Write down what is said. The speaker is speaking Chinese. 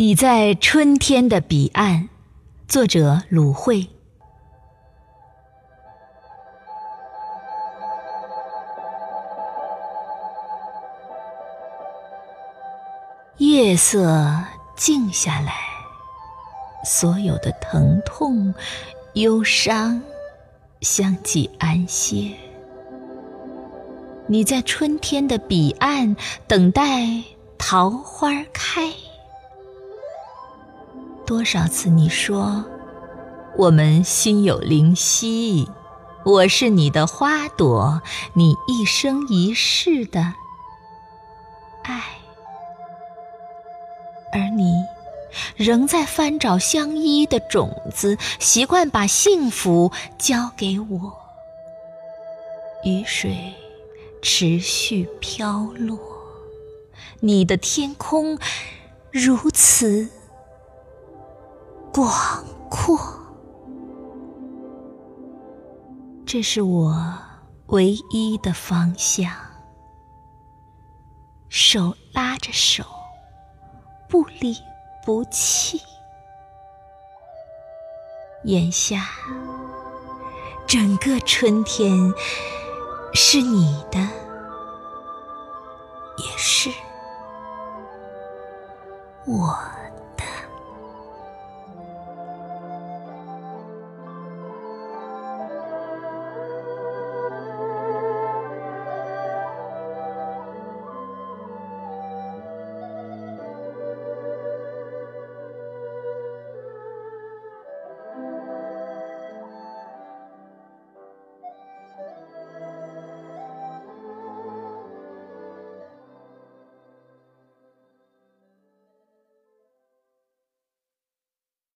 你在春天的彼岸，作者鲁慧。夜色静下来，所有的疼痛、忧伤相继安歇。你在春天的彼岸，等待桃花开。多少次你说，我们心有灵犀，我是你的花朵，你一生一世的爱，而你仍在翻找相依的种子，习惯把幸福交给我。雨水持续飘落，你的天空如此。广阔，这是我唯一的方向。手拉着手，不离不弃。眼下，整个春天是你的，也是我。